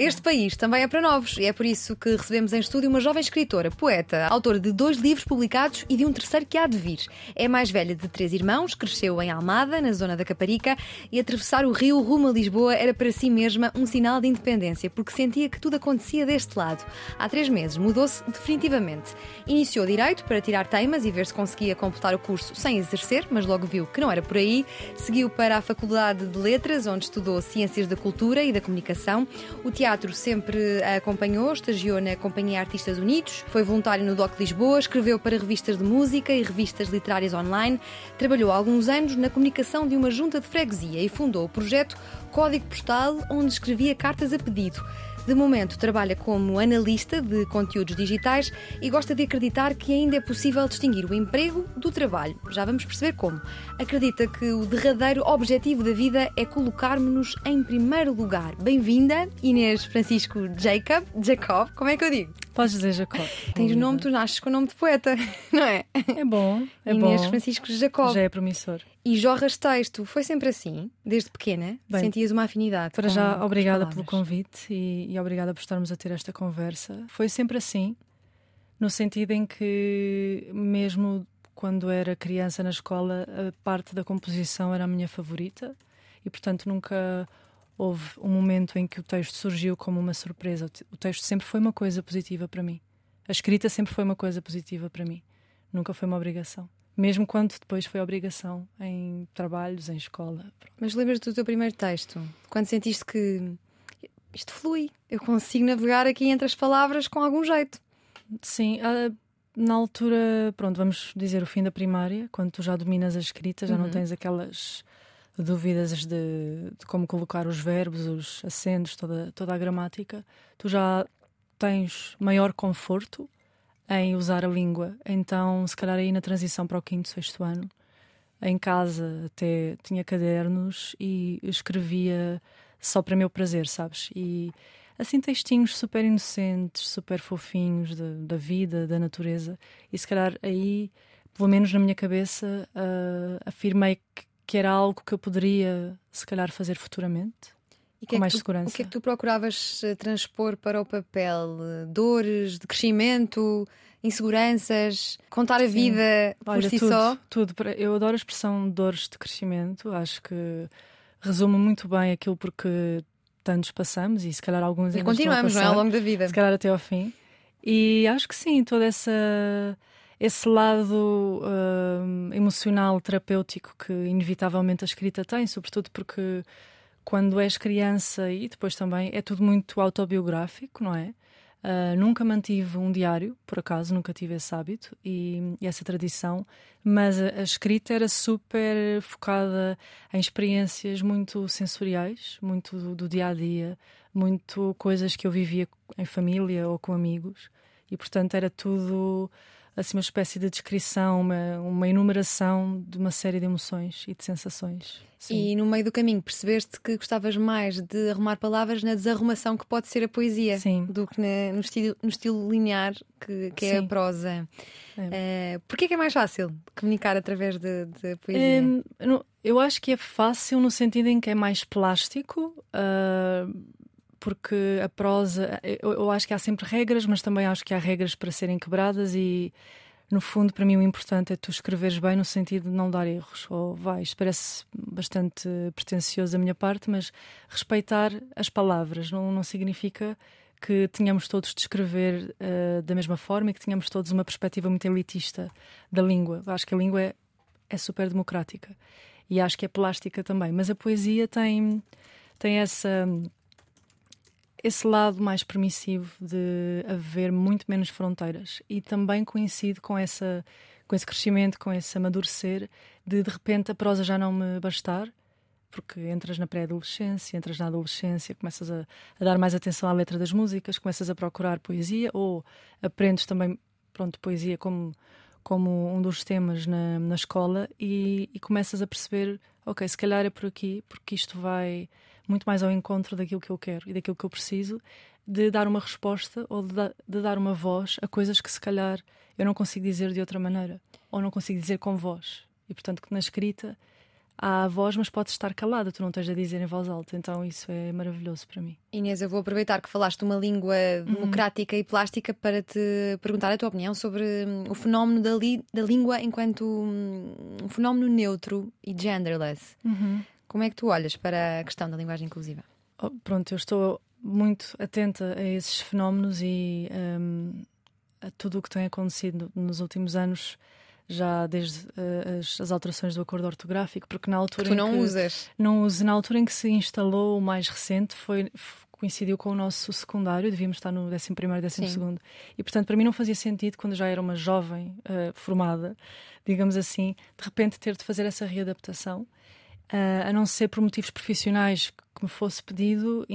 Este país também é para novos e é por isso que recebemos em estúdio uma jovem escritora, poeta, autora de dois livros publicados e de um terceiro que há de vir. É mais velha de três irmãos, cresceu em Almada, na zona da Caparica, e atravessar o rio rumo a Lisboa era para si mesma um sinal de independência, porque sentia que tudo acontecia deste lado. Há três meses mudou-se definitivamente. Iniciou direito para tirar teimas e ver se conseguia completar o curso sem exercer, mas logo viu que não era por aí. Seguiu para a Faculdade de Letras, onde estudou Ciências da Cultura e da Comunicação. O teatro teatro sempre a acompanhou, estagiou na Companhia Artistas Unidos, foi voluntário no DOC Lisboa, escreveu para revistas de música e revistas literárias online, trabalhou há alguns anos na comunicação de uma junta de freguesia e fundou o projeto Código Postal, onde escrevia cartas a pedido. De momento, trabalha como analista de conteúdos digitais e gosta de acreditar que ainda é possível distinguir o emprego do trabalho. Já vamos perceber como. Acredita que o derradeiro objetivo da vida é colocar-nos em primeiro lugar. Bem-vinda, Inês Francisco Jacob. Jacob, como é que eu digo? Podes dizer Jacob. Tens nome, tu nasces com o nome de poeta, não é? É bom, é Inês bom. Francisco Jacob. Já é promissor. E jorras texto, foi sempre assim, desde pequena? Bem, Sentias uma afinidade? Para já, obrigada pelo convite e, e obrigada por estarmos a ter esta conversa. Foi sempre assim, no sentido em que, mesmo quando era criança na escola, a parte da composição era a minha favorita e, portanto, nunca houve um momento em que o texto surgiu como uma surpresa. O te- O texto sempre foi uma coisa positiva para mim. A escrita sempre foi uma coisa positiva para mim. Nunca foi uma obrigação. Mesmo quando depois foi obrigação em trabalhos, em escola. Pronto. Mas lembras-te do teu primeiro texto? Quando sentiste que isto flui, eu consigo navegar aqui entre as palavras com algum jeito. Sim, ah, na altura, pronto, vamos dizer o fim da primária, quando tu já dominas a escrita, já não Uhum. tens aquelas dúvidas de, de como colocar os verbos, os acentos, toda, toda a gramática, tu já tens maior conforto em usar a língua. Então, se calhar aí na transição para o quinto, sexto ano, em casa até tinha cadernos e escrevia só para meu prazer, sabes? E assim textinhos super inocentes, super fofinhos da, da vida, da natureza. E se calhar aí, pelo menos na minha cabeça, ah, afirmei que, que era algo que eu poderia, se calhar, fazer futuramente. E Com mais que tu, segurança. O que é que tu procuravas eh, transpor para o papel? Eh, Dores de crescimento, inseguranças, contar a vida por Olha, si tudo, só? tudo. Eu adoro a expressão dores de crescimento. Acho que resume muito bem aquilo porque tantos passamos e se calhar alguns E ainda estão a continuamos, não é? passar. Ao longo da vida. se calhar até ao fim. E acho que sim, todo essa, esse lado hum, emocional, terapêutico que inevitavelmente a escrita tem, sobretudo porque quando és criança e depois também é tudo muito autobiográfico, não é? Ah, nunca mantive um diário, por acaso, nunca tive esse hábito e, e essa tradição, mas a, a escrita era super focada em experiências muito sensoriais, muito do, do dia a dia, muito coisas que eu vivia em família ou com amigos, e portanto era tudo assim uma espécie de descrição, uma, uma enumeração de uma série de emoções e de sensações. Sim. E no meio do caminho percebeste que gostavas mais de arrumar palavras na desarrumação que pode ser a poesia Sim. do que na- no, estilo, no estilo linear que, que é a prosa. É. Eh, Porquê que é mais fácil comunicar através de, de poesia? Eu acho que é fácil no sentido em que é mais plástico, ah, porque a prosa, eu, eu acho que há sempre regras, mas também acho que há regras para serem quebradas e no fundo, para mim, o importante é tu escreveres bem no sentido de não dar erros. Ou vai, isto parece bastante pretencioso da minha parte, mas respeitar as palavras não, não significa que tenhamos todos de escrever ah, da mesma forma e que tenhamos todos uma perspectiva muito elitista da língua. Eu acho que a língua é, é super democrática e acho que é plástica também, mas a poesia tem, tem essa esse lado mais permissivo de haver muito menos fronteiras e também coincide com essa com esse crescimento, com esse amadurecer de de repente a prosa já não me bastar porque entras na pré-adolescência, entras na adolescência, começas a, a dar mais atenção à letra das músicas, começas a procurar poesia ou aprendes também pronto, poesia como, como um dos temas na, na escola e, e começas a perceber, ok, se calhar é por aqui, porque isto vai muito mais ao encontro daquilo que eu quero e daquilo que eu preciso, de dar uma resposta ou de, da, de dar uma voz a coisas que se calhar eu não consigo dizer de outra maneira, ou não consigo dizer com voz. E portanto, que na escrita há a voz, mas pode estar calada, tu não tens a dizer em voz alta. Então isso é maravilhoso para mim. Inês, eu vou aproveitar que falaste uma língua uhum. democrática uhum. e plástica para te perguntar a tua opinião sobre hum, o fenómeno da, da língua enquanto hum, um fenómeno neutro e genderless. Uhum. Como é que tu olhas para a questão da linguagem inclusiva? Oh, pronto, eu estou muito atenta a esses fenómenos e um, a tudo o que tem acontecido nos últimos anos já desde uh, as, as, alterações do acordo ortográfico, porque na altura que tu não que, usas. Não uso. Na altura em que se instalou o mais recente foi coincidiu com o nosso secundário, devíamos estar no 11 primeiro, 12 segundo. E portanto, para mim não fazia sentido quando já era uma jovem uh, formada, digamos assim, de repente ter de fazer essa readaptação, uh, a não ser por motivos profissionais que me fosse pedido,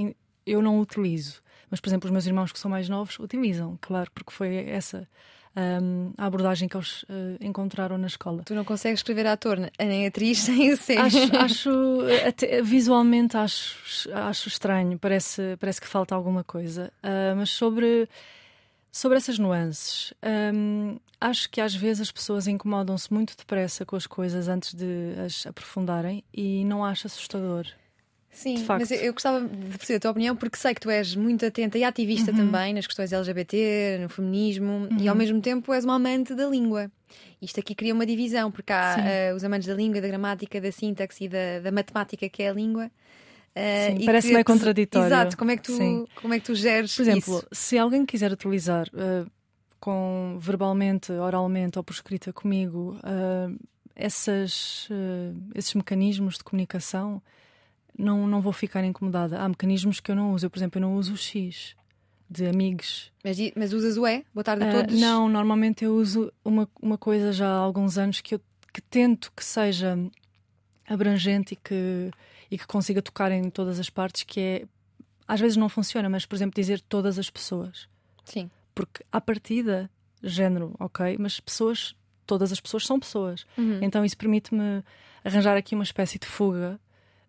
eu não utilizo. Mas, por exemplo, os meus irmãos que são mais novos utilizam, claro, porque foi essa um, a abordagem que eles uh, encontraram na escola. Tu não consegues escrever ator nem atriz sem o ser. Acho, acho até, visualmente acho, acho estranho, parece, parece que falta alguma coisa. Uh, mas sobre, sobre essas nuances, um, acho que às vezes as pessoas incomodam-se muito depressa com as coisas antes de as aprofundarem e não acho assustador. Sim, mas eu, gostava de perceber a tua opinião porque sei que tu és muito atenta e ativista uhum. também nas questões LGBT, no feminismo uhum. e ao mesmo tempo és uma amante da língua. Isto aqui cria uma divisão, porque há uh, os amantes da língua, da gramática, da sintaxe e da, da matemática, que é a língua. Uh, parece meio contraditório. Exato, como é que tu, como é que tu geres Por exemplo, isso? se alguém quiser utilizar uh, com verbalmente, oralmente ou por escrita comigo essas, esses mecanismos de comunicação, não, não vou ficar incomodada. Há mecanismos que eu não uso. Eu, por exemplo, eu não uso o X de amigos. Mas, mas usas o E? Boa tarde a uh, todos? Não, normalmente eu uso uma, uma coisa já há alguns anos que eu que tento que seja abrangente e que, e que consiga tocar em todas as partes, que é às vezes não funciona, mas por exemplo dizer todas as pessoas. Sim. Porque à partida, género, ok, mas pessoas, todas as pessoas são pessoas. Uhum. Então isso permite-me arranjar aqui uma espécie de fuga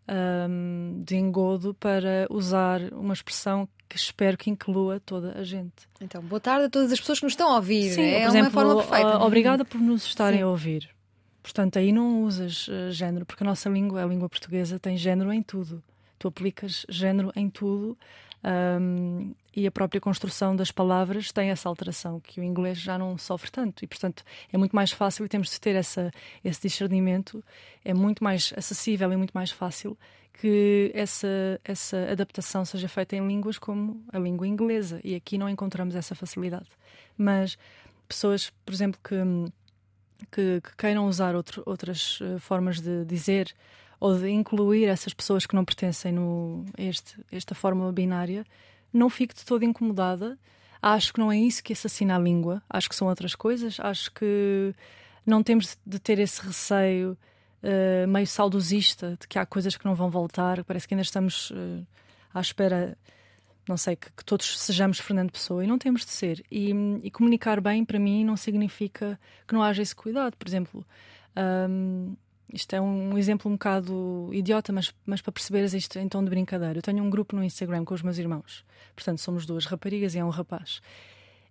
um, de engodo para usar uma expressão que espero que inclua toda a gente. Então, boa tarde a todas as pessoas que nos estão a ouvir. Sim, é exemplo, uma forma perfeita. obrigada por nos estarem Sim. a ouvir. Portanto, aí não usas uh, género, porque a nossa língua, a língua portuguesa, tem género em tudo. Tu aplicas género em tudo um, e a própria construção das palavras tem essa alteração que o inglês já não sofre tanto. E portanto é muito mais fácil e temos de ter essa, esse discernimento é muito mais acessível e muito mais fácil que essa, essa adaptação seja feita em línguas como a língua inglesa. E aqui não encontramos essa facilidade. Mas pessoas por exemplo que que, que queiram usar outro, outras uh, formas de dizer ou de incluir essas pessoas que não pertencem este, esta fórmula binária, não fico de toda incomodada. Acho que não é isso que assassina a língua, acho que são outras coisas. Acho que não temos de ter esse receio uh, meio saudosista de que há coisas que não vão voltar. Parece que ainda estamos uh, à espera, não sei, que, que, todos sejamos Fernando Pessoa e não temos de ser. E, e, comunicar bem, para mim, não significa que não haja esse cuidado. Por exemplo, um, isto é um exemplo um bocado idiota, mas, mas para perceberes isto em tom de brincadeira. Eu tenho um grupo no Instagram com os meus irmãos. Portanto, somos duas raparigas e é um rapaz.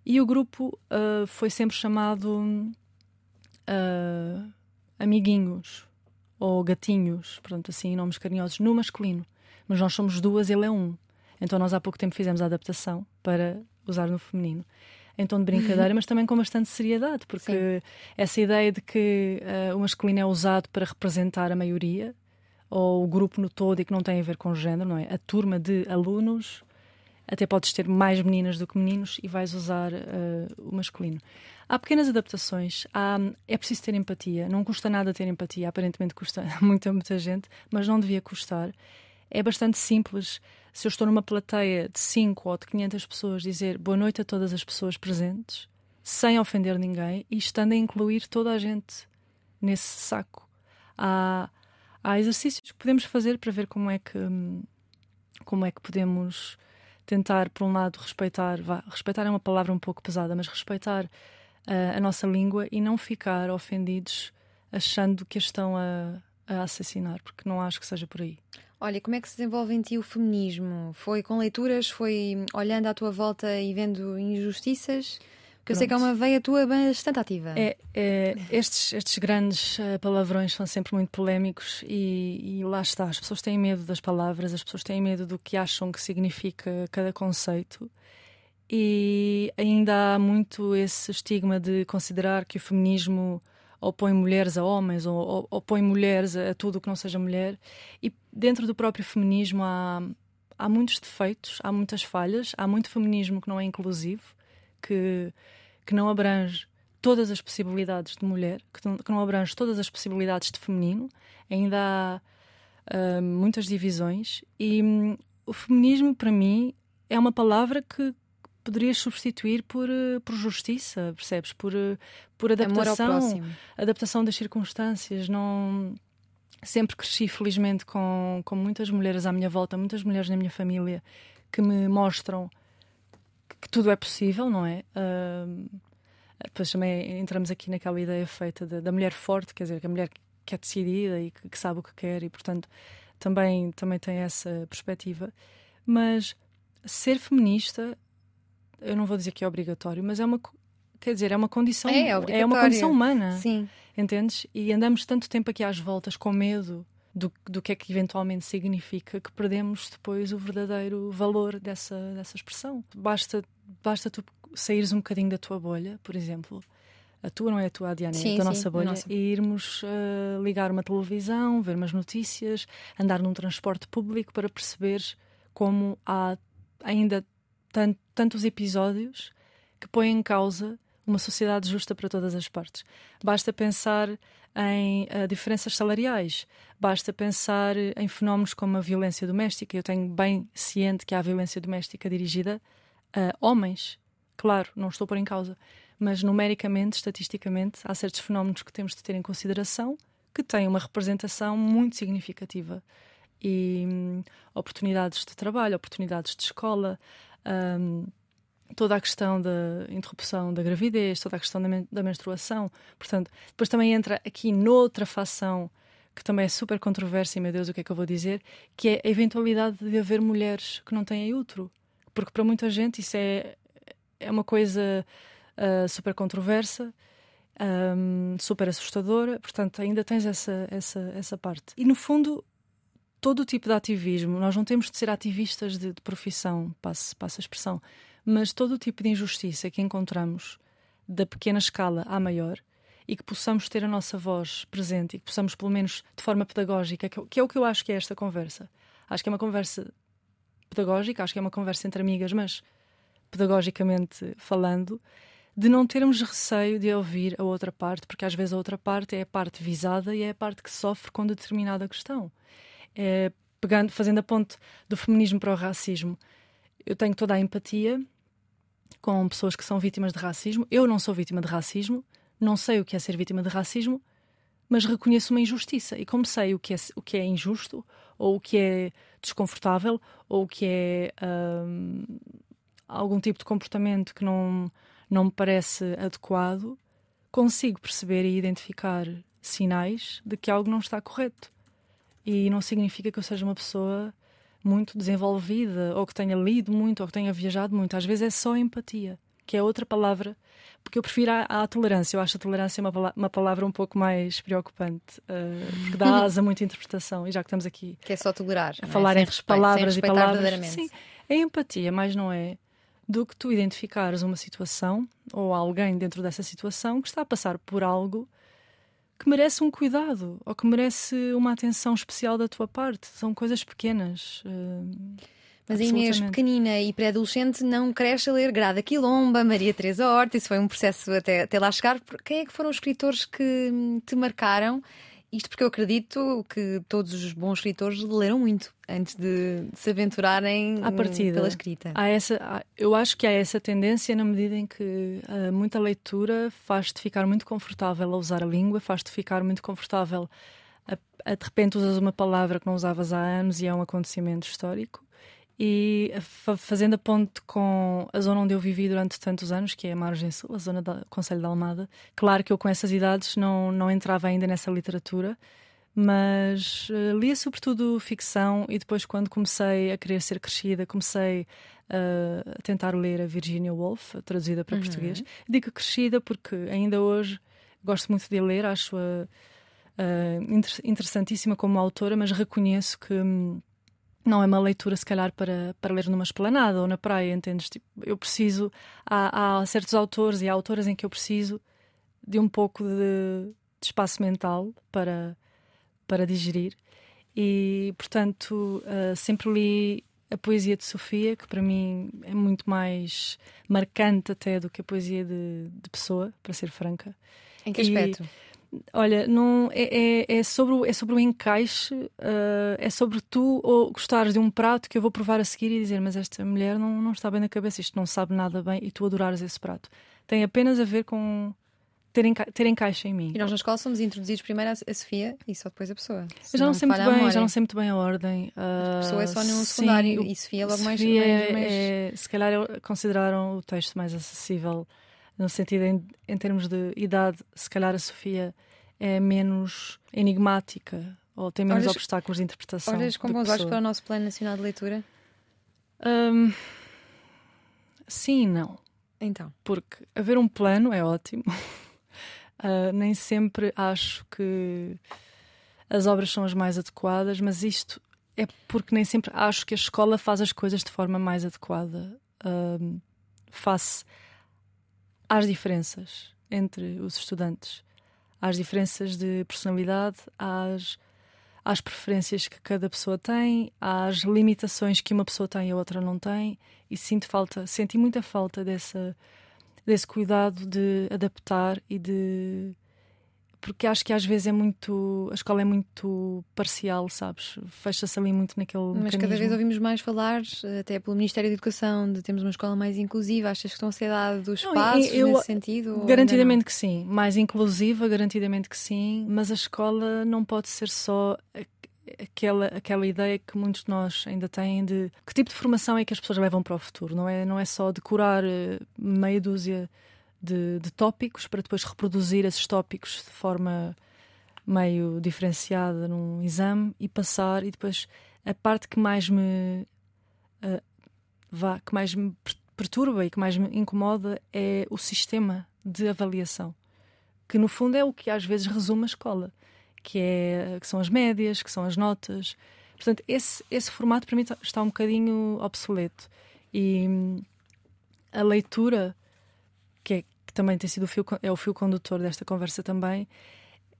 E o grupo uh, foi sempre chamado uh, Amiguinhos ou Gatinhos, portanto, assim, nomes carinhosos, no masculino. Mas nós somos duas, ele é um. Então, nós há pouco tempo fizemos a adaptação para usar no feminino em tom de brincadeira, mas também com bastante seriedade, porque Sim. essa ideia de que uh, o masculino é usado para representar a maioria ou o grupo no todo e que não tem a ver com género, não é? A turma de alunos, até podes ter mais meninas do que meninos e vais usar uh, o masculino. Há pequenas adaptações, há, é preciso ter empatia, não custa nada ter empatia, aparentemente custa muito a muita gente, mas não devia custar. É bastante simples se eu estou numa plateia de 5 ou de 500 pessoas, dizer boa noite a todas as pessoas presentes, sem ofender ninguém e estando a incluir toda a gente nesse saco. Há, há exercícios que podemos fazer para ver como é que, como é que podemos tentar, por um lado, respeitar. Vá, respeitar é uma palavra um pouco pesada, mas respeitar a, a nossa língua e não ficar ofendidos achando que a estão a, a assassinar, porque não acho que seja por aí. Olha, como é que se desenvolve em ti o feminismo? Foi com leituras? Foi olhando à tua volta e vendo injustiças? Porque eu sei que é uma veia tua bastante ativa. É, é, estes, estes grandes uh, palavrões são sempre muito polémicos e, e, lá está. As pessoas têm medo das palavras, as pessoas têm medo do que acham que significa cada conceito. E ainda há muito esse estigma de considerar que o feminismo opõe mulheres a homens ou, opõe mulheres a, tudo o que não seja mulher. E dentro do próprio feminismo há, há muitos defeitos, há muitas falhas, há muito feminismo que não é inclusivo, que, que não abrange todas as possibilidades de mulher, que não, que não abrange todas as possibilidades de feminino. Ainda há uh, muitas divisões. E um, o feminismo, para mim, é uma palavra que poderias substituir por, eh, por justiça, percebes? Por, eh, por adaptação, adaptação das circunstâncias. Não sempre cresci felizmente com, com muitas mulheres à minha volta, muitas mulheres na minha família que me mostram que, que tudo é possível, não é? Uh, depois também entramos aqui naquela ideia feita da, da, mulher forte, quer dizer, que a mulher que é decidida e que, que sabe o que quer e, portanto, também, também tem essa perspectiva. Mas ser feminista eu não vou dizer que é obrigatório, mas é uma quer dizer, é uma condição, é, é, é uma condição humana. Sim. Entendes? E andamos tanto tempo aqui às voltas com medo do, do que é que eventualmente significa que perdemos depois o verdadeiro valor dessa, dessa expressão. Basta, basta tu saíres um bocadinho da tua bolha, por exemplo. A tua não é a tua, a Diana, sim, é da sim, nossa bolha. Nossa. E irmos uh, ligar uma televisão, ver umas notícias, andar num transporte público para perceber como há ainda tant, tantos episódios que põem em causa uma sociedade justa para todas as partes. Basta pensar em uh, diferenças salariais, basta pensar em fenómenos como a violência doméstica. Eu tenho bem ciente que há violência doméstica dirigida a homens. Claro, não estou por em causa, mas numericamente, estatisticamente, há certos fenómenos que temos de ter em consideração que têm uma representação muito significativa. E hum, oportunidades de trabalho, oportunidades de escola, um, toda a questão da interrupção da gravidez, toda a questão da, men da menstruação. Portanto, depois também entra aqui noutra fação que também é super controversa, e meu Deus, o que é que eu vou dizer? Que é a eventualidade de haver mulheres que não têm útero. Porque para muita gente isso é, é uma coisa uh, super controversa. Um, super assustadora, portanto, ainda tens essa, essa, essa parte. E no fundo, todo o tipo de ativismo. Nós não temos de ser ativistas de, de profissão, passe a expressão, mas todo o tipo de injustiça que encontramos, da pequena escala à maior, e que possamos ter a nossa voz presente e que possamos, pelo menos de forma pedagógica, que, que é o que eu acho que é esta conversa. Acho que é uma conversa pedagógica, acho que é uma conversa entre amigas, mas pedagogicamente falando, de não termos receio de ouvir a outra parte, porque às vezes a outra parte é a parte visada e é a parte que sofre com determinada questão é, pegando, fazendo a ponte do feminismo para o racismo, eu tenho toda a empatia com pessoas que são vítimas de racismo. Eu não sou vítima de racismo, não sei o que é ser vítima de racismo, mas reconheço uma injustiça. E como sei o que é, o que é injusto, ou o que é desconfortável, ou o que é hum, algum tipo de comportamento que não, não me parece adequado, consigo perceber e identificar sinais de que algo não está correto. E não significa que eu seja uma pessoa muito desenvolvida, ou que tenha lido muito, ou que tenha viajado muito. Às vezes é só empatia, que é outra palavra, porque eu prefiro a, a tolerância. Eu acho a tolerância uma, uma palavra um pouco mais preocupante, uh, porque dá asa a muita interpretação. E já que estamos aqui que é só tolerar, a falar é? entre respeito, palavras e palavras, sim, é empatia, mas não é do que tu identificares uma situação ou alguém dentro dessa situação que está a passar por algo que merece um cuidado ou que merece uma atenção especial da tua parte. São coisas pequenas. Uh, mas a Inês, pequenina e pré-adolescente, não cresce a ler Grada Quilomba, Maria Teresa Horta, isso foi um processo até, até lá chegar. Quem é que foram os escritores que te marcaram isto porque eu acredito que todos os bons escritores leram muito antes de se aventurarem à partida, pela escrita. Há essa, eu acho que há essa tendência na medida em que uh, muita leitura faz-te ficar muito confortável a usar a língua, faz-te ficar muito confortável a, a, de repente usas uma palavra que não usavas há anos e é um acontecimento histórico. E fazendo a ponte com a zona onde eu vivi durante tantos anos, que é a Margem Sul, a zona do Conselho de Almada, claro que eu com essas idades não, não entrava ainda nessa literatura, mas uh, lia sobretudo ficção e depois quando comecei a querer ser crescida, comecei uh, a tentar ler a Virginia Woolf, traduzida para uhum. português. Digo crescida porque ainda hoje gosto muito de ler, acho-a uh, inter interessantíssima como autora, mas reconheço que hum, não é uma leitura, se calhar, para, para ler numa esplanada ou na praia, entendes? Tipo, eu preciso. Há, há, certos autores e há autoras em que eu preciso de um pouco de, de espaço mental para, para digerir. E, portanto, uh, sempre li a poesia de Sofia, que para mim é muito mais marcante até do que a poesia de, de Pessoa, para ser franca. Em que aspecto? Olha, não, é, é, é, sobre, o, é sobre o encaixe, uh, é sobre tu ou gostares de um prato que eu vou provar a seguir e dizer, mas esta mulher não, não está bem na cabeça, isto não sabe nada bem, e tu adorares esse prato. Tem apenas a ver com ter, enca ter encaixe em mim. E nós na escola somos introduzidos primeiro a Sofia e só depois a pessoa. Eu já não, sei muito bem, já não sei muito bem a ordem. Uh, a pessoa é só secundário sim, e Sofia logo mais, Sofia mais, mais... É, se calhar consideraram o texto mais acessível no sentido em, em termos de idade, se calhar a Sofia é menos enigmática ou tem menos olhas, obstáculos de interpretação. Olhas com bons olhos para o nosso Plano Nacional de Leitura? Um, sim e não. Então. Porque haver um plano é ótimo. Uh, nem sempre acho que as obras são as mais adequadas, mas isto é porque nem sempre acho que a escola faz as coisas de forma mais adequada uh, face às diferenças entre os estudantes, às diferenças de personalidade, às, às preferências que cada pessoa tem, às limitações que uma pessoa tem e a outra não tem, e sinto falta, senti muita falta dessa, desse cuidado de adaptar e de porque acho que às vezes é muito. A escola é muito parcial, sabes? Fecha-se ali muito naquele. Mas mecanismo. cada vez ouvimos mais falar, até pelo Ministério da Educação, de termos uma escola mais inclusiva. Achas que estão a ser dados espaços eu, nesse sentido? Garantidamente que sim. Mais inclusiva, garantidamente que sim. Mas a escola não pode ser só aquela, aquela ideia que muitos de nós ainda têm de que tipo de formação é que as pessoas levam para o futuro. Não é, não é só decorar eh, meia dúzia de, de tópicos para depois reproduzir esses tópicos de forma meio diferenciada num exame e passar e depois a parte que mais me uh, vá, que mais me perturba e que mais me incomoda é o sistema de avaliação que no fundo é o que às vezes resume a escola que é que são as médias que são as notas. Portanto esse esse formato para mim está um bocadinho obsoleto. E hum, a leitura que é também tem sido o fio, é o fio condutor desta conversa também,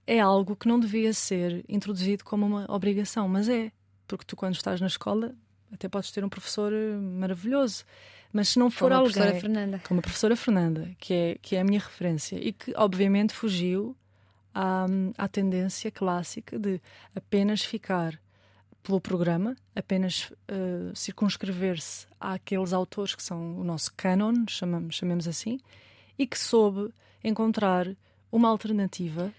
é algo que não devia ser introduzido como uma obrigação, mas é, porque tu quando estás na escola até podes ter um professor eh, maravilhoso, mas se não for como alguém, a professora Fernanda. como a professora Fernanda, que é que é a minha referência e que obviamente fugiu à, à tendência clássica de apenas ficar pelo programa, apenas uh, circunscrever-se àqueles autores que são o nosso canon, chamamos, chamemos assim, e que soube encontrar uma alternativa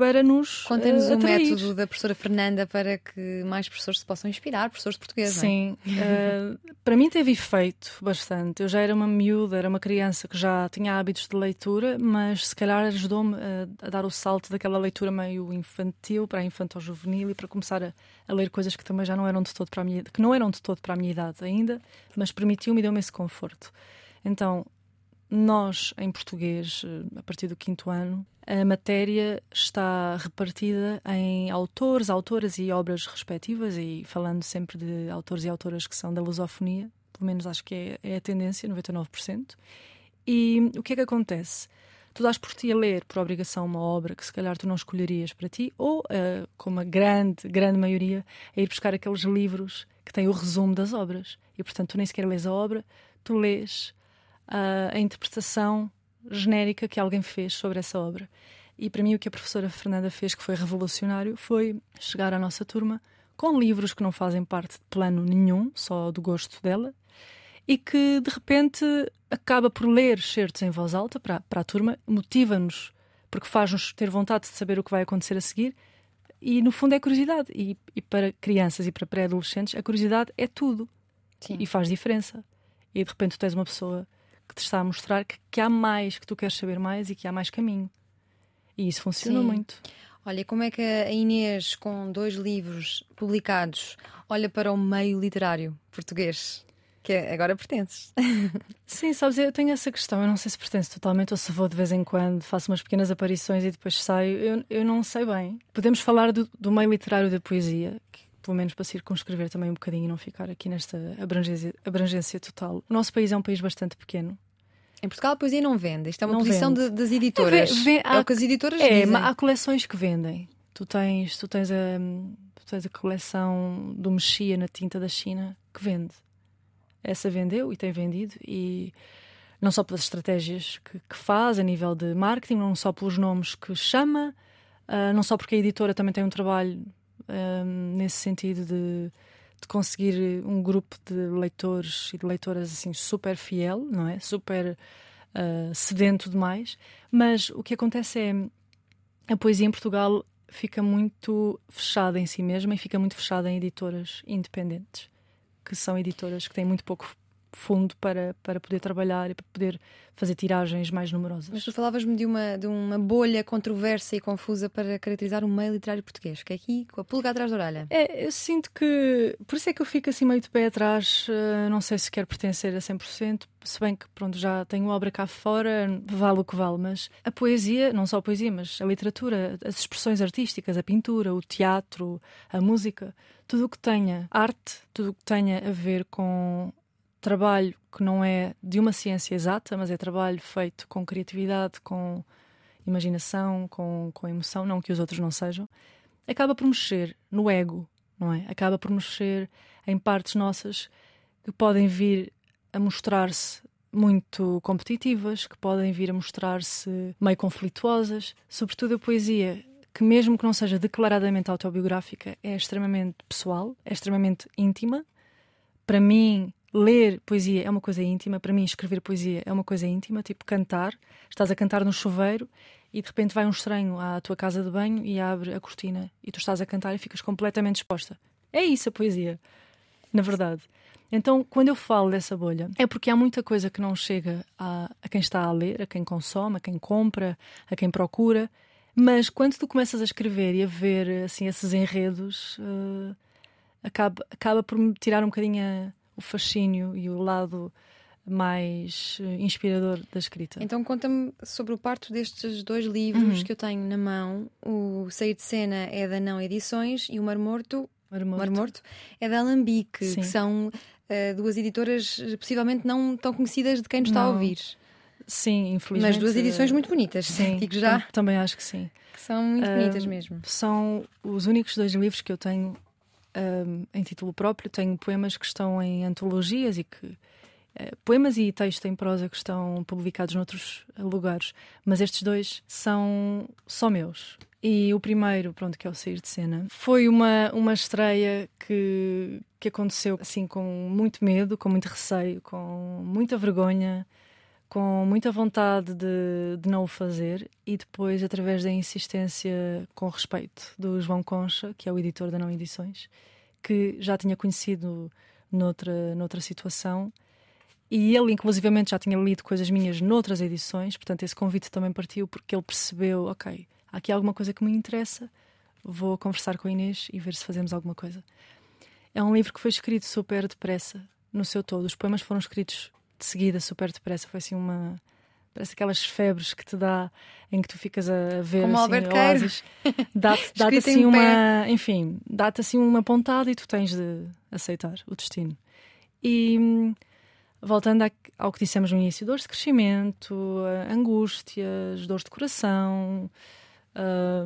para nos Conta-nos uh, o método da professora Fernanda para que mais professores se possam inspirar, professores de português, Sim, é? uh, para mim teve efeito bastante. Eu já era uma miúda, era uma criança que já tinha hábitos de leitura, mas se calhar ajudou-me a, a, dar o salto daquela leitura meio infantil para a infantil-juvenil e para começar a, a, ler coisas que também já não eram de todo para a minha, que não eram de todo para a minha idade ainda, mas permitiu-me e deu-me esse conforto. Então, nós, em português, eh, a partir do quinto ano, a matéria está repartida em autores, autoras e obras respectivas, e falando sempre de autores e autoras que são da lusofonia, pelo menos acho que é, é a tendência, 99%. E o que é que acontece? Tu dás por ti a ler, por obrigação, uma obra que se calhar tu não escolherias para ti, ou, uh, como a grande, grande maioria, a ir buscar aqueles livros que têm o resumo das obras. E, portanto, tu nem sequer lês a obra, tu lês a, a interpretação genérica que alguém fez sobre essa obra. E para mim o que a professora Fernanda fez, que foi revolucionário, foi chegar à nossa turma com livros que não fazem parte de plano nenhum, só do gosto dela, e que de repente acaba por ler certos em voz alta para, para a turma, motiva-nos, porque faz-nos ter vontade de saber o que vai acontecer a seguir, e no fundo é curiosidade. E, e para crianças e para pré-adolescentes, a curiosidade é tudo. Sim. e faz diferença. E de repente tu tens uma pessoa que te está a mostrar que, que há mais, que tu queres saber mais e que há mais caminho. E isso funciona Sim. muito. Olha, como é que a Inês, com dois livros publicados, olha para o meio literário português? Que agora pertences. Sim, sabes, eu tenho essa questão. Eu não sei se pertence totalmente ou se vou de vez em quando, faço umas pequenas aparições e depois saio. Eu, eu não sei bem. Podemos falar do, do meio literário da poesia, que, pelo menos para circunscrever também um bocadinho e não ficar aqui nesta abrangência, abrangência total. O nosso país é um país bastante pequeno. Em Portugal a poesia não vende. Isto é uma não posição de, das editoras. É, vê, há, é o que as editoras é, dizem. há coleções que vendem. Tu tens, tu tens a, tu tens a coleção do Mexia na tinta da China que vende essa vendeu e tem vendido e não só pelas estratégias que, que faz a nível de marketing, não só pelos nomes que chama, uh, não só porque a editora também tem um trabalho uh, nesse sentido de, de, conseguir um grupo de leitores e de leitoras assim super fiel, não é? Super uh, sedento demais. Mas o que acontece é a poesia em Portugal fica muito fechada em si mesma e fica muito fechada em editoras independentes que são editoras que têm muito pouco fundo para, para poder trabalhar e para poder fazer tiragens mais numerosas. Mas tu falavas-me de uma, de uma bolha controversa e confusa para caracterizar o meio literário português, que é aqui com a pulga atrás da orelha. É, eu sinto que. Por isso é que eu fico assim meio de pé atrás, uh, não sei se quer pertencer a 100%, se bem que pronto, já tenho obra cá fora, vale o que vale, mas a poesia, não só a poesia, mas a literatura, as expressões artísticas, a pintura, o teatro, a música, tudo o que tenha arte, tudo o que tenha a ver com trabalho que não é de uma ciência exata, mas é trabalho feito com criatividade, com imaginação, com, com emoção, não que os outros não sejam, acaba por mexer no ego, não é? Acaba por mexer em partes nossas que podem vir a mostrar-se muito competitivas, que podem vir a mostrar-se meio conflituosas, sobretudo a poesia, que mesmo que não seja declaradamente autobiográfica, é extremamente pessoal, é extremamente íntima. Para mim, ler poesia é uma coisa íntima, para mim escrever poesia é uma coisa íntima, tipo cantar, estás a cantar no chuveiro e de repente vai um estranho à tua casa de banho e abre a cortina e tu estás a cantar e ficas completamente exposta. É isso a poesia, na verdade. Então, quando eu falo dessa bolha, é porque há muita coisa que não chega a, a quem está a ler, a quem consome, a quem compra, a quem procura. Mas quando tu começas a escrever e a ver assim esses enredos, uh, acaba, acaba por me tirar um bocadinho a, o fascínio e o lado mais eh, inspirador da escrita. Então conta-me sobre o parto destes dois livros uhum. que eu tenho na mão. O Sair de Cena é da Não Edições e o Mar Morto, Mar Morto. Mar Morto é da Alambique, Sim. que são uh, duas editoras possivelmente não tão conhecidas de quem nos está a ouvir. Sim, infelizmente. Mas duas edições muito bonitas, sim. Digo já. Também acho que sim. Que são muito uh, bonitas mesmo. São os únicos dois livros que eu tenho um, em título próprio. Tenho poemas que estão em antologias e que. Uh, poemas e texto em prosa que estão publicados noutros lugares, mas estes dois são só meus. E o primeiro, pronto, que é o Sair de Cena, foi uma, uma estreia que, que aconteceu assim com muito medo, com muito receio, com muita vergonha, com muita vontade de, de não o fazer e depois, através da insistência com respeito do João Concha, que é o editor da Não Edições, que já tinha conhecido noutra, noutra situação e ele, inclusivamente, já tinha lido coisas minhas noutras edições, portanto, esse convite também partiu porque ele percebeu: ok, há aqui alguma coisa que me interessa, vou conversar com a Inês e ver se fazemos alguma coisa. É um livro que foi escrito super depressa, no seu todo. Os poemas foram escritos de seguida, super depressa. Foi assim uma. Parece aquelas febres que te dá em que tu ficas a ver Como assim, oásis. Dá-te dá assim uma. Enfim, dá-te assim uma pontada e tu tens de aceitar o destino. E voltando ao que dissemos no início, dores de crescimento, angústias, dores de coração,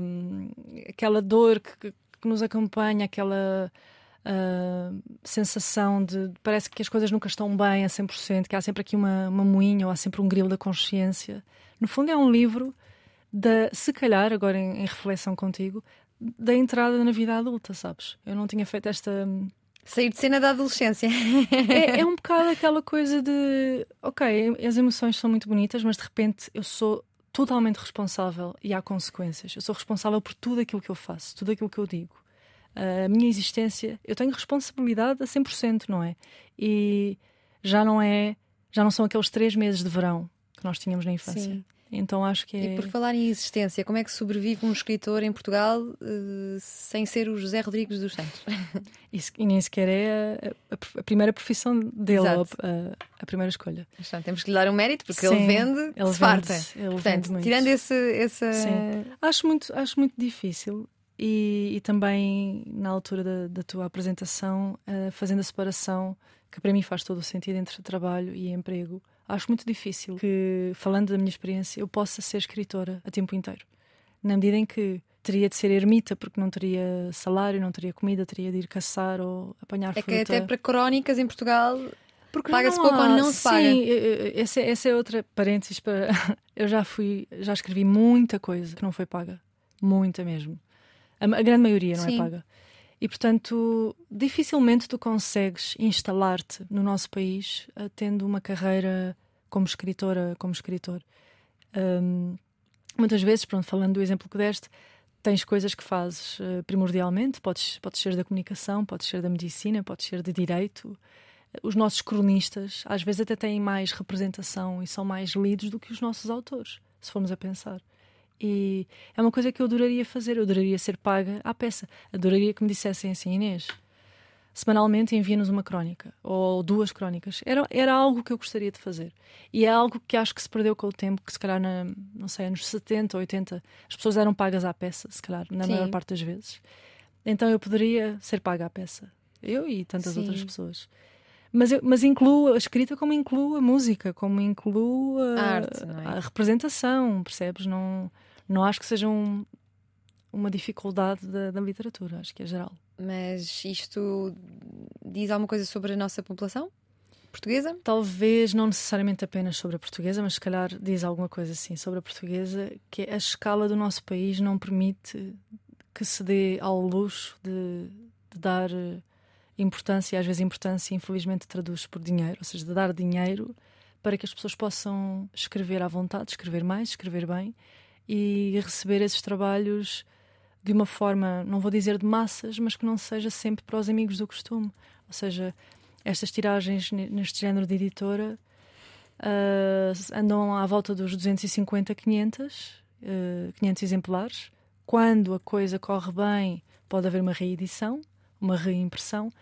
hum, aquela dor que, que nos acompanha, aquela uh, sensação de parece que as coisas nunca estão bem a 100%, que há sempre aqui uma, uma moinha ou há sempre um grilo da consciência. No fundo, é um livro, da, se calhar, agora em, em reflexão contigo, da entrada na vida adulta, sabes? Eu não tinha feito esta. Sair de cena da adolescência. é, é, um bocado aquela coisa de. Ok, as emoções são muito bonitas, mas de repente eu sou totalmente responsável e há consequências. Eu sou responsável por tudo aquilo que eu faço, tudo aquilo que eu digo. A minha existência, eu tenho responsabilidade a 100%, não é? E já não é, já não são aqueles três meses de verão que nós tínhamos na infância. Sim. Então acho que é... E por falar em existência, como é que sobrevive um escritor em Portugal uh, sem ser o José Rodrigues dos Santos? Isso, e nem sequer é a, a, a primeira profissão dele, a, a, primeira escolha. Então, temos que lhe dar um mérito porque Sim, ele vende, ele vende, farta. Ele Portanto, vende tirando esse, essa. Sim. Acho muito, acho muito difícil. E, e também na altura da, da tua apresentação, uh, fazendo a separação, que para mim faz todo o sentido entre trabalho e emprego acho muito difícil que, falando da minha experiência, eu possa ser escritora a tempo inteiro. Na medida em que teria de ser ermita porque não teria salário, não teria comida, teria de ir caçar ou apanhar é fruta. É que até para crónicas em Portugal paga-se pouco ou não se paga. Sim, essa, essa é outra parênteses para. Eu já fui, já escrevi muita coisa que não foi paga. Muita mesmo. A, grande maioria não é Sim. é paga. E, portanto, dificilmente tu consegues instalar-te no nosso país uh, tendo uma carreira como escritora, como escritor. Um, muitas vezes, pronto, falando do exemplo que deste, tens coisas que fazes uh, primordialmente, podes, podes ser da comunicação, podes ser da medicina, podes ser de direito. Os nossos cronistas, às vezes, até têm mais representação e são mais lidos do que os nossos autores, se formos a pensar. E é uma coisa que eu adoraria fazer, eu adoraria ser paga à peça. Adoraria que me dissessem assim, Inês, semanalmente envia-nos uma crónica ou duas crónicas. Era, era algo que eu gostaria de fazer. E é algo que acho que se perdeu com o tempo, que se calhar, na, não sei, anos 70, 80, as pessoas eram pagas à peça, se calhar, na Sim. maior parte das vezes. Então eu poderia ser paga à peça. Eu e tantas Sim. outras pessoas. Mas, eu, mas incluo a escrita como incluo a música, como incluo a, a, arte, é? a representação, percebes? Não, não acho que seja um, uma dificuldade da, da, literatura, acho que é geral. Mas isto diz alguma coisa sobre a nossa população portuguesa? Talvez não necessariamente apenas sobre a portuguesa, mas se calhar diz alguma coisa assim sobre a portuguesa, que a escala do nosso país não permite que se dê ao luxo de, de dar importância, e às vezes importância infelizmente traduz por dinheiro, ou seja, de dar dinheiro para que as pessoas possam escrever à vontade, escrever mais, escrever bem e receber esses trabalhos de uma forma, não vou dizer de massas, mas que não seja sempre para os amigos do costume. Ou seja, estas tiragens neste género de editora uh, andam à volta dos 250, 500, uh, 500 exemplares. Quando a coisa corre bem, pode haver uma reedição uma reimpressão,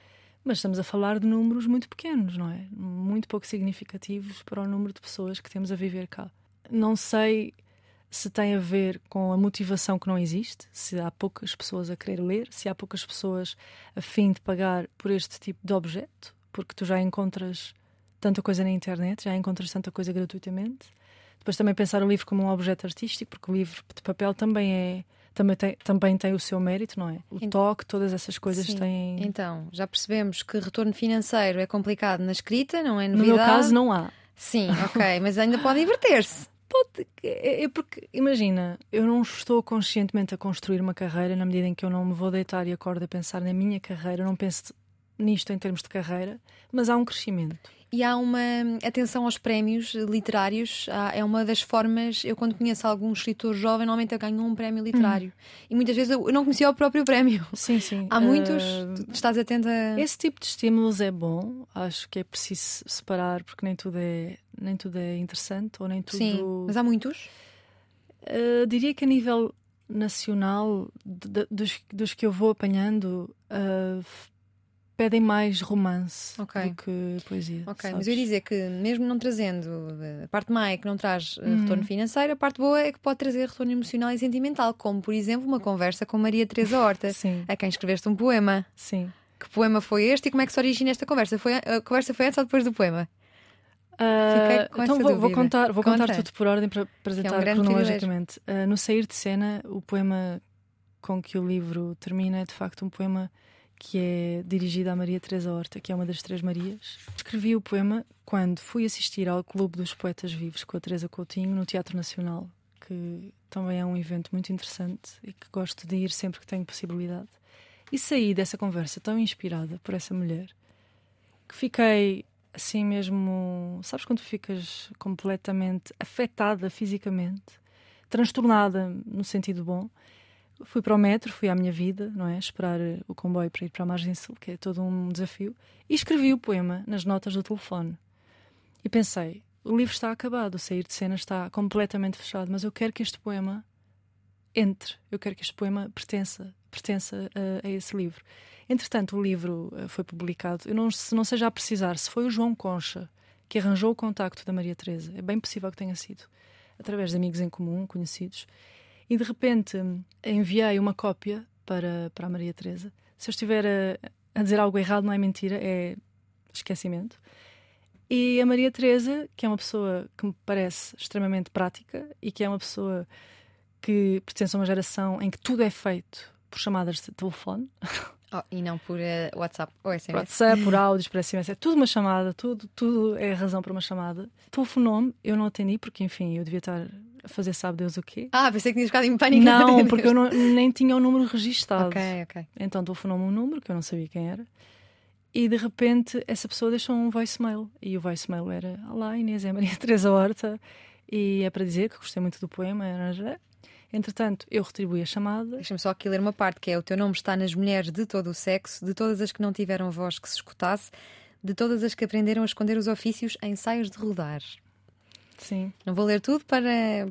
mas estamos a falar de números muito pequenos, não é? Muito pouco significativos para o número de pessoas que temos a viver cá. Não sei se tem a ver com a motivação que não existe, se há poucas pessoas a querer ler, se há poucas pessoas a fim de pagar por este tipo de objeto, porque tu já encontras tanta coisa na internet, já encontras tanta coisa gratuitamente. Depois também pensar o livro como um objeto artístico, porque o livro de papel também é também tem, também tem o seu mérito, não é? O então, toque, todas essas coisas sim. têm. Então, já percebemos que retorno financeiro é complicado na escrita, não é novidade. No meu caso, não há. Sim, ok, mas ainda pode inverter-se. Pode, é, é porque, imagina, eu não estou conscientemente a construir uma carreira na medida em que eu não me vou deitar e acordo a pensar na minha carreira, eu não penso nisto em termos de carreira, mas há um crescimento. E há uma atenção aos prémios literários. é uma das formas. Eu, quando conheço algum escritor jovem, normalmente eu ganho um prémio literário. Hum. E muitas vezes eu não conhecia o próprio prémio. Sim, sim. Há muitos. Uh, estás atenta a... Esse tipo de estímulos é bom. Acho que é preciso separar, porque nem tudo é, nem tudo é interessante. Ou nem tudo... Sim, mas há muitos? Uh, diria que a nível nacional, de, de, dos, dos que eu vou apanhando, uh, pedem mais romance okay. do que poesia. Ok, sabes? mas eu ia dizer que, mesmo não trazendo a parte má é que não traz eh, uhum. retorno financeiro, a parte boa é que pode trazer retorno emocional e sentimental, como, por exemplo, uma conversa com Maria Teresa Horta, Sim. a quem escreveste um poema. Sim. Que poema foi este e como é que se origina esta conversa? Foi, a conversa foi antes ou depois do poema? Uh, então vou, vou, contar, vou contar tudo por ordem para apresentar é um cronologicamente. Uh, no sair de cena, o poema com que o livro termina é de facto um poema que é dirigida a Maria Teresa Horta, que é uma das Três Marias. Escrevi o poema quando fui assistir ao Clube dos Poetas Vivos com a Teresa Coutinho no Teatro Nacional, que também é um evento muito interessante e que gosto de ir sempre que tenho possibilidade. E saí dessa conversa tão inspirada por essa mulher que fiquei assim mesmo. Sabes quando ficas completamente afetada fisicamente, transtornada no sentido bom? Fui para o metro, fui à minha vida, não é? Esperar eh, o comboio para ir para a margem sul, que é todo um desafio. E escrevi o poema nas notas do telefone. E pensei, o livro está acabado, o sair de cena está completamente fechado, mas eu quero que este poema entre, eu quero que este poema pertença, pertença a, a esse livro. Entretanto, o livro eh, foi publicado. Eu não, se não seja a precisar, se foi o João Concha que arranjou o contacto da Maria Teresa, é bem possível que tenha sido, através de amigos em comum, conhecidos, e de repente enviei uma cópia para, para a Maria Teresa. Se eu estiver a, a dizer algo errado, não é mentira, é esquecimento. E a Maria Teresa, que é uma pessoa que me parece extremamente prática e que é uma pessoa que pertence a uma geração em que tudo é feito por chamadas de telefone. Oh, e não por uh, WhatsApp ou SMS. WhatsApp, por áudios, por SMS. É tudo uma chamada, tudo, tudo é razão para uma chamada. Telefonou-me, eu não atendi porque, enfim, eu devia estar fazer sabe Deus o quê. Ah, pensei que tinhas ficado em pânico. Não, porque eu não, nem tinha o número registado. Ok, ok. Então telefonou-me um número que eu não sabia quem era. E de repente essa pessoa deixou um voicemail. E o voicemail era: Olá, Inês, é Maria Teresa Horta. E é para dizer que gostei muito do poema. Entretanto, eu retribuí a chamada. Deixa-me só aqui ler uma parte que é: O teu nome está nas mulheres de todo o sexo, de todas as que não tiveram voz que se escutasse, de todas as que aprenderam a esconder os ofícios em ensaios de rodar. Sim. Não vou ler tudo para.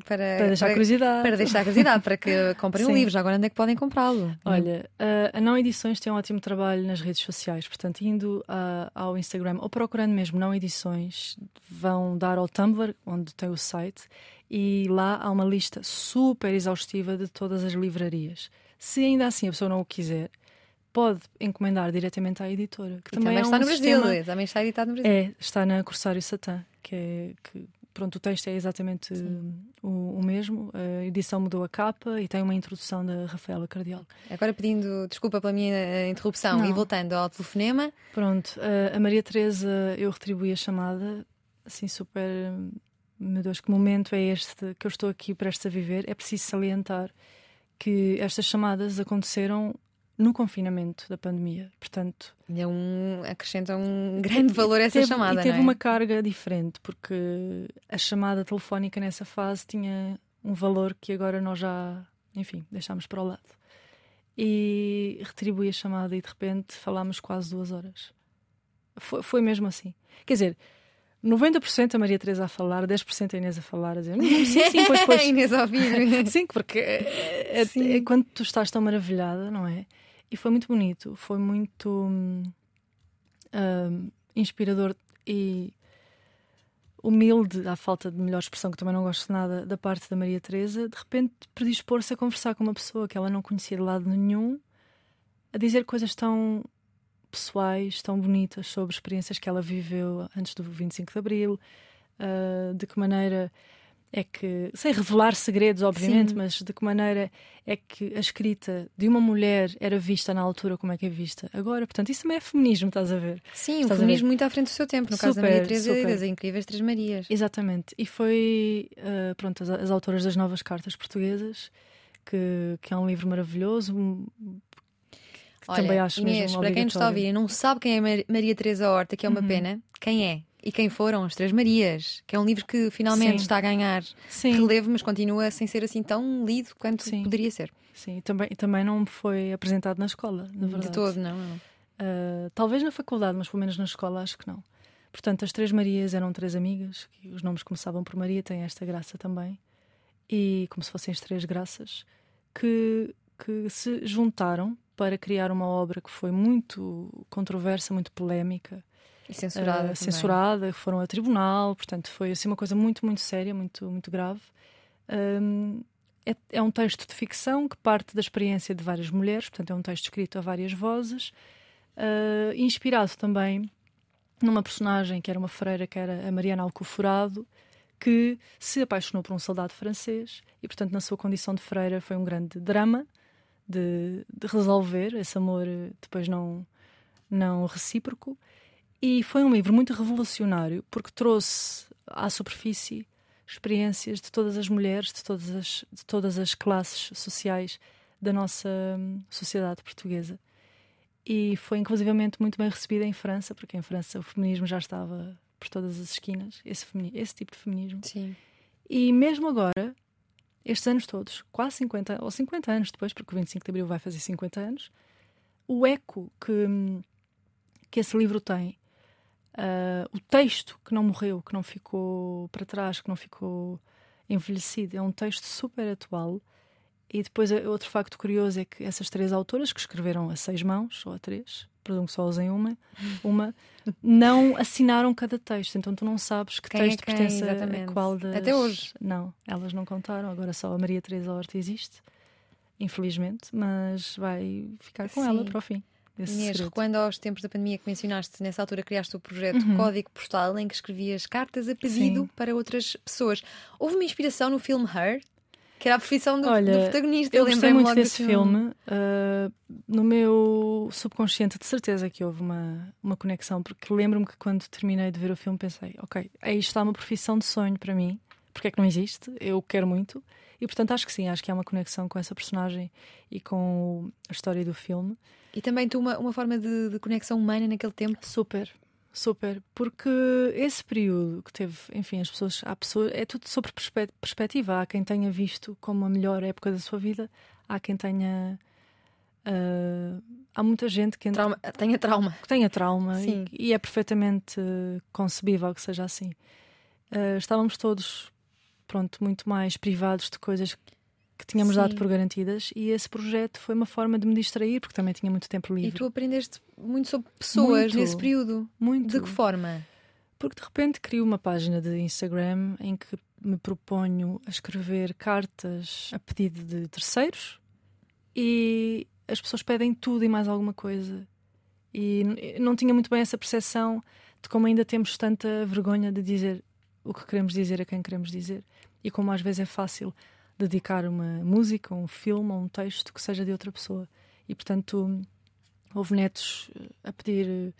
Para, para deixar para, curiosidade. Para deixar curiosidade, para que comprem o um livro. Já agora onde é que podem comprá-lo? Olha, a Não Edições tem um ótimo trabalho nas redes sociais. Portanto, indo uh, ao Instagram ou procurando mesmo Não Edições, vão dar ao Tumblr, onde tem o site, e lá há uma lista super exaustiva de todas as livrarias. Se ainda assim a pessoa não o quiser, pode encomendar diretamente à editora. Que também, também é está um no sistema... Brasil, também está editado no Brasil. É, está na Corsário Satã, que é que pronto, o texto é exatamente o, o, mesmo. A edição mudou a capa e tem uma introdução da Rafaela Cardial. Agora pedindo desculpa pela minha eh, interrupção Não. e voltando ao telefonema. Pronto, a Maria Teresa, eu retribuí a chamada, assim, super meu Deus, que momento é este que eu estou aqui prestes a viver? É preciso salientar que estas chamadas aconteceram no confinamento da pandemia, portanto... É um, acrescenta um grande valor essa teve, chamada, E teve é? uma carga diferente, porque a chamada telefónica nessa fase tinha um valor que agora nós já, enfim, deixámos para o lado. E retribuí a chamada e de repente falámos quase duas horas. Foi, foi mesmo assim. Quer dizer, 90% a Maria Teresa a falar, 10% a Inês a falar, a dizer sim, sim, pois, pois. Inês a ouvir. sim, porque é, é, é, quando tu estás tão maravilhada, não é? E foi muito bonito, foi muito hum, inspirador e humilde, à falta de melhor expressão, que também não gosto de nada, da parte da Maria Teresa, de repente predispor-se a conversar com uma pessoa que ela não conhecia de lado nenhum, a dizer coisas tão pessoais tão bonitas sobre experiências que ela viveu antes do 25 de Abril, uh, de que maneira é que, sem revelar segredos, obviamente, Sim. mas de que maneira é que a escrita de uma mulher era vista na altura como é que é vista agora. Portanto, isso também é feminismo, estás a ver? Sim, estás um feminismo muito à frente do seu tempo, no super, caso da Maria Teresa e das incríveis Três Marias. Exatamente. E foi, uh, pronto, as, as, autoras das novas cartas portuguesas, que, que é um livro maravilhoso, Olha, também acho Inês, para quem nos está a ouvir e não sabe quem é Maria Teresa Horta, que é uma uhum. pena, quem é? E quem foram as Três Marias, que é um livro que finalmente Sim. está a ganhar Sim. relevo, mas continua sem ser assim tão lido quanto Sim. poderia ser. Sim, e também, também não foi apresentado na escola, na verdade. De todo, não. não. Uh, talvez na faculdade, mas pelo menos na escola acho que não. Portanto, as Três Marias eram três amigas, que os nomes começavam por Maria, têm esta graça também. E como se fossem as três graças, que, que se juntaram para criar uma obra que foi muito controversa, muito polémica. E censurada. Uh, censurada, foram a tribunal, portanto foi assim uma coisa muito, muito séria, muito, muito grave. Um, é, é, um texto de ficção que parte da experiência de várias mulheres, portanto é um texto escrito a várias vozes, uh, inspirado também numa personagem que era uma freira, que era a Mariana Alcoforado, que se apaixonou por um soldado francês e, portanto, na sua condição de freira foi um grande drama de, de resolver esse amor depois não, não recíproco. E foi um livro muito revolucionário porque trouxe à superfície experiências de todas as mulheres, de todas as, de todas as classes sociais da nossa hum, sociedade portuguesa. E foi inclusivamente muito bem recebida em França, porque em França o feminismo já estava por todas as esquinas, esse, esse tipo de feminismo. Sim. E mesmo agora, estes anos todos, quase 50 ou 50 anos depois, porque o 25 de Abril vai fazer 50 anos, o eco que, que esse livro tem, uh, o texto que não morreu, que não ficou para trás, que não ficou envelhecido, é um texto super atual. E depois outro facto curioso é que essas três autoras que escreveram a seis mãos ou a três, presumo que só usem uma, uma não assinaram cada texto, então tu não sabes que quem texto é quem, pertence exatamente. a qual das. Até hoje. Não, elas não contaram, agora só a Maria Teresa Horta existe, infelizmente, mas vai ficar com Sim. ela para o fim. Esse Inês, segredo. recuando aos tempos da pandemia que mencionaste, nessa altura criaste o projeto Uhum. Código Postal, em que escrevias cartas a pedido Sim. para outras pessoas. Houve uma inspiração no filme Her, que era a profissão do, Olha, do protagonista. Eu gostei muito desse filme. uh, no meu subconsciente, de certeza que houve uma, uma conexão, porque lembro-me que quando terminei de ver o filme pensei: ok, aí está uma profissão de sonho para mim, porque é que não existe? Eu quero muito. E portanto acho que sim, acho que há uma conexão com essa personagem e com a história do filme. E também tu uma, uma forma de, de conexão humana naquele tempo. Super, super. Porque esse período que teve, enfim, as pessoas, há pessoas, é tudo sobre perspe- perspectiva. Há quem tenha visto como a melhor época da sua vida, há quem tenha. ah, há muita gente que, entra- Trauma, tenha trauma. que tenha trauma e, e é perfeitamente concebível que seja assim. Ah, estávamos todos, pronto, muito mais privados de coisas que tínhamos dado Sim. por garantidas e esse projeto foi uma forma de me distrair porque também tinha muito tempo livre. E tu aprendeste muito sobre pessoas Muito. nesse período. muito. De que forma? Porque de repente crio uma página de Instagram em que me proponho a escrever cartas a pedido de terceiros e as pessoas pedem tudo e mais alguma coisa. E não tinha muito bem essa percepção de como ainda temos tanta vergonha de dizer o que queremos dizer a quem queremos dizer e como às vezes é fácil dedicar uma música, um filme um texto que seja de outra pessoa. E portanto houve netos eh, a pedir eh,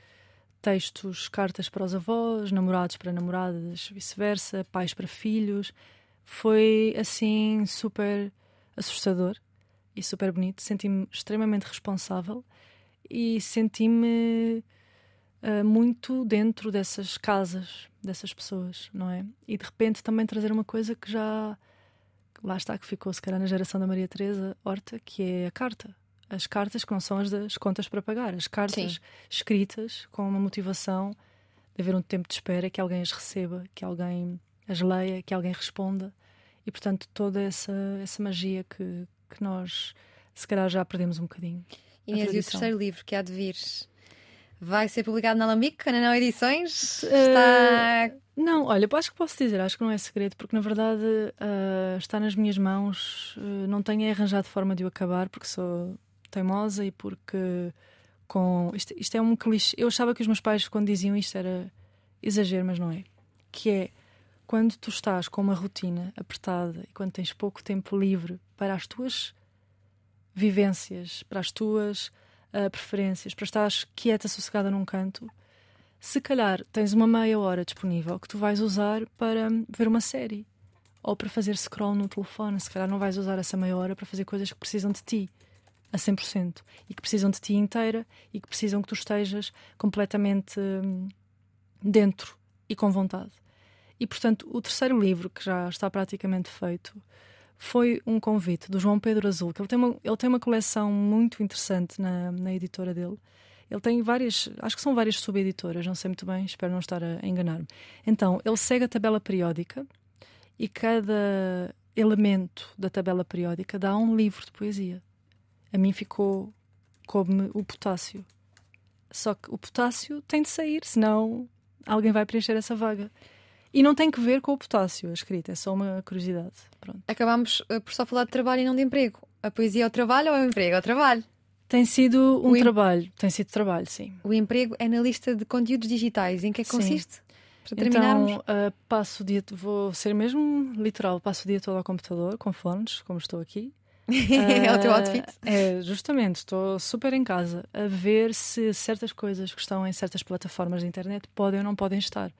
textos, cartas para os avós, namorados para namoradas, vice-versa, pais para filhos. Foi assim super assustador e super bonito. Senti-me extremamente responsável e senti-me ah, muito dentro dessas casas, dessas pessoas, não é? E de repente também trazer uma coisa que já lá está, que ficou se calhar na geração da Maria Teresa Horta, que é a carta. As cartas que não são as das contas para pagar, as cartas Sim. escritas com uma motivação de haver um tempo de espera, que alguém as receba, que alguém as leia, que alguém responda. E portanto, toda essa, essa magia que, que nós se calhar já perdemos um bocadinho. Inês, e o terceiro livro que há de vir vai ser publicado na Alambique, na Não Edições? Está. Não, olha, acho que posso dizer, acho que não é segredo, porque na verdade ah, está nas minhas mãos. ah, não tenho arranjado forma de o acabar, porque sou teimosa e porque com. Isto, isto é um clichê. Eu achava que os meus pais, quando diziam isto, era exagero, mas não é. Que é quando tu estás com uma rotina apertada e quando tens pouco tempo livre para as tuas vivências, para as tuas ah, preferências, para estares quieta, sossegada num canto, se calhar tens uma meia hora disponível que tu vais usar para ver uma série ou para fazer scroll no telefone. Se calhar não vais usar essa meia hora para fazer coisas que precisam de ti a 100% e que precisam de ti inteira e que precisam que tu estejas completamente hum, dentro e com vontade. E portanto, o terceiro livro, que já está praticamente feito, foi um convite do João Pedro Azul, que ele tem uma, ele tem uma coleção muito interessante na, na editora dele. Ele tem várias, acho que são várias subeditoras, não sei muito bem, espero não estar a enganar-me. Então, ele segue a tabela periódica e cada elemento da tabela periódica dá um livro de poesia. A mim ficou como o potássio. Só que o potássio tem de sair, senão alguém vai preencher essa vaga. E não tem que ver com o potássio, a escrita, é só uma curiosidade. Pronto. Acabámos eh, por só falar de trabalho e não de emprego. A poesia é o trabalho ou é o emprego? É o trabalho. Tem sido um em- trabalho, tem sido trabalho, sim. O emprego é na lista de conteúdos digitais. Em que é que Sim. consiste? Para terminarmos. Então, ah, passo o dia, vou ser mesmo literal, passo o dia todo ao computador, com fones, como estou aqui. é o teu Ah, outfit. É, justamente, estou super em casa a ver se certas coisas que estão em certas plataformas de internet podem ou não podem estar.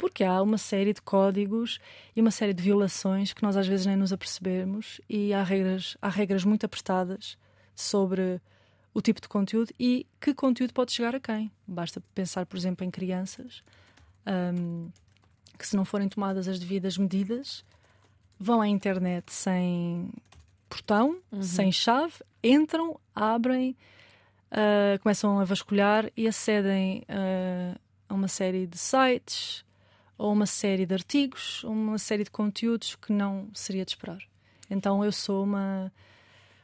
Porque há uma série de códigos e uma série de violações que nós às vezes nem nos apercebemos e há regras, há regras muito apertadas sobre o tipo de conteúdo e que conteúdo pode chegar a quem. Basta pensar, por exemplo, em crianças hum, que, se não forem tomadas as devidas medidas, vão à internet sem portão, uhum. sem chave, entram, abrem, uh, começam a vasculhar e acedem uh, a uma série de sites ou uma série de artigos, ou uma série de conteúdos que não seria de esperar. Então eu sou uma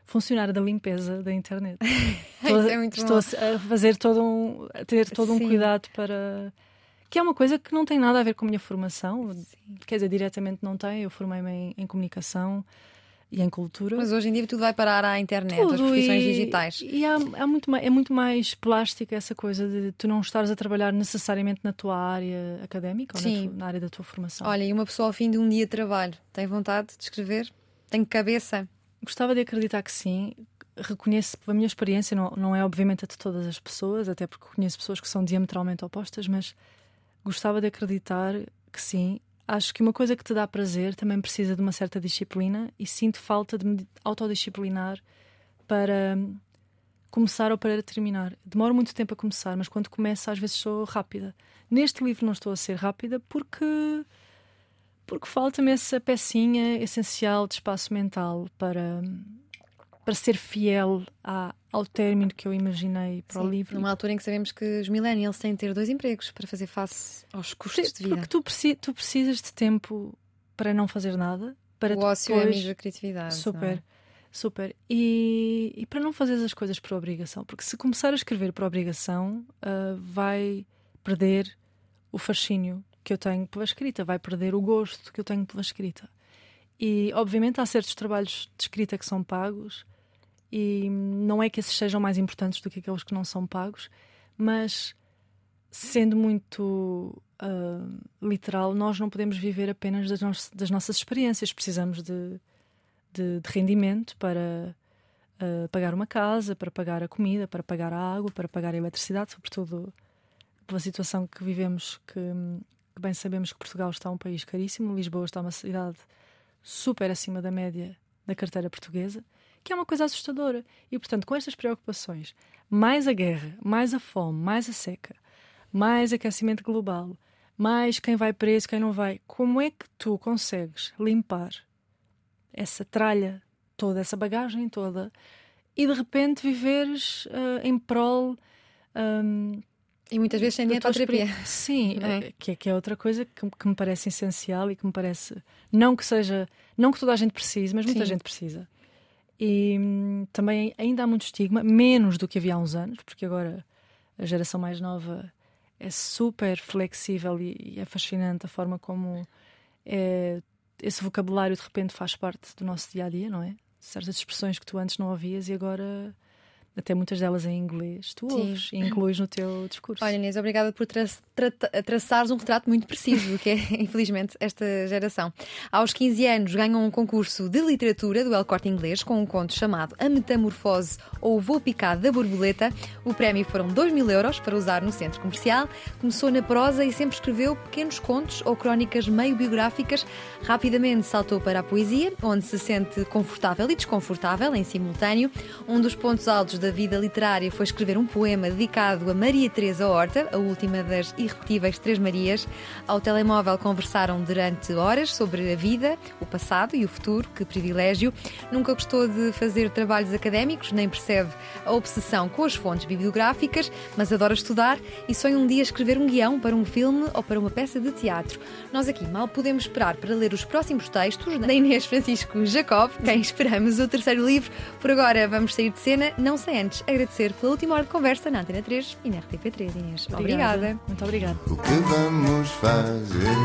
funcionária da limpeza da internet. estou, é estou a fazer todo um, a ter todo Sim. um cuidado para que é uma coisa que não tem nada a ver com a minha formação, Sim. quer dizer, diretamente não tem. Eu formei-me em, em, comunicação e em cultura. Mas hoje em dia tudo vai parar à internet, tudo, as profissões e, digitais. E há, há muito, é muito mais plástica essa coisa de tu não estares a trabalhar necessariamente na tua área académica Sim. ou na, na área da tua formação. Olha, e uma pessoa ao fim de um dia de trabalho tem vontade de escrever? Tem cabeça? Gostava de acreditar que sim. Reconheço, a minha experiência não, não é obviamente a de todas as pessoas, até porque conheço pessoas que são diametralmente opostas, mas gostava de acreditar que sim. Acho que uma coisa que te dá prazer também precisa de uma certa disciplina e sinto falta de me autodisciplinar para começar ou para terminar. Demoro muito tempo a começar, mas quando começo às vezes sou rápida. Neste livro não estou a ser rápida porque porque falta-me essa pecinha essencial de espaço mental para, para ser fiel à, ao término que eu imaginei para Sim, o livro. Numa altura em que sabemos que os millennials têm de ter dois empregos para fazer face aos custos de vida. Porque tu, tu precisas de tempo para não fazer nada. Para o ócio é amigo da criatividade. Super. É? Super. E, e, para não fazer as coisas por obrigação. Porque se começar a escrever por obrigação, uh, vai perder o fascínio que eu tenho pela escrita, vai perder o gosto que eu tenho pela escrita. E, obviamente, há certos trabalhos de escrita que são pagos, e não é que esses sejam mais importantes do que aqueles que não são pagos, mas sendo muito uh, literal, nós não podemos viver apenas das, no das nossas experiências, precisamos de, de, de rendimento para uh, pagar uma casa, para pagar a comida, para pagar a água, para pagar a eletricidade, sobretudo pela situação que vivemos, que que bem sabemos que Portugal está um país caríssimo, Lisboa está uma cidade super acima da média da carteira portuguesa, que é uma coisa assustadora. E, portanto, com estas preocupações, mais a guerra, mais a fome, mais a seca, mais aquecimento global, mais quem vai preso, quem não vai, como é que tu consegues limpar essa tralha toda, essa bagagem toda, e de repente viveres uh, em prol. Um, e muitas vezes sem terapia. Sim, é? Que, é, que é outra coisa que, que, me parece essencial e que me parece. Não que seja. Não que toda a gente precise, mas muita Sim. gente precisa. E hum, também ainda há muito estigma, menos do que havia há uns anos, porque agora a geração mais nova é super flexível e, e é fascinante a forma como é, esse vocabulário de repente faz parte do nosso dia a dia, não é? Certas expressões que tu antes não ouvias e agora até muitas delas em inglês, tu Sim. ouves e incluís no teu discurso. Olha, Inês, obrigada por tra tra traçares um retrato muito preciso do que é, infelizmente, esta geração. Aos 15 anos ganham um concurso de literatura do El Corte Inglês com um conto chamado A Metamorfose ou Voo Picado da Borboleta. O prémio foram 2 mil euros para usar no centro comercial. Começou na prosa e sempre escreveu pequenos contos ou crónicas meio biográficas. Rapidamente saltou para a poesia, onde se sente confortável e desconfortável em simultâneo. Um dos pontos altos da da vida literária foi escrever um poema dedicado a Maria Teresa Horta, a última das irrepetíveis Três Marias. Ao telemóvel conversaram durante horas sobre a vida, o passado e o futuro. Que privilégio! Nunca gostou de fazer trabalhos académicos, nem percebe a obsessão com as fontes bibliográficas, mas adora estudar e sonha um dia escrever um guião para um filme ou para uma peça de teatro. Nós aqui mal podemos esperar para ler os próximos textos da Inês Francisco Jacob, quem esperamos o terceiro livro. Por agora vamos sair de cena, não sem antes agradecer pela última hora de conversa na Antena 3 e na RTP3, Inês. Obrigada. obrigada. Muito obrigada. O que vamos fazer?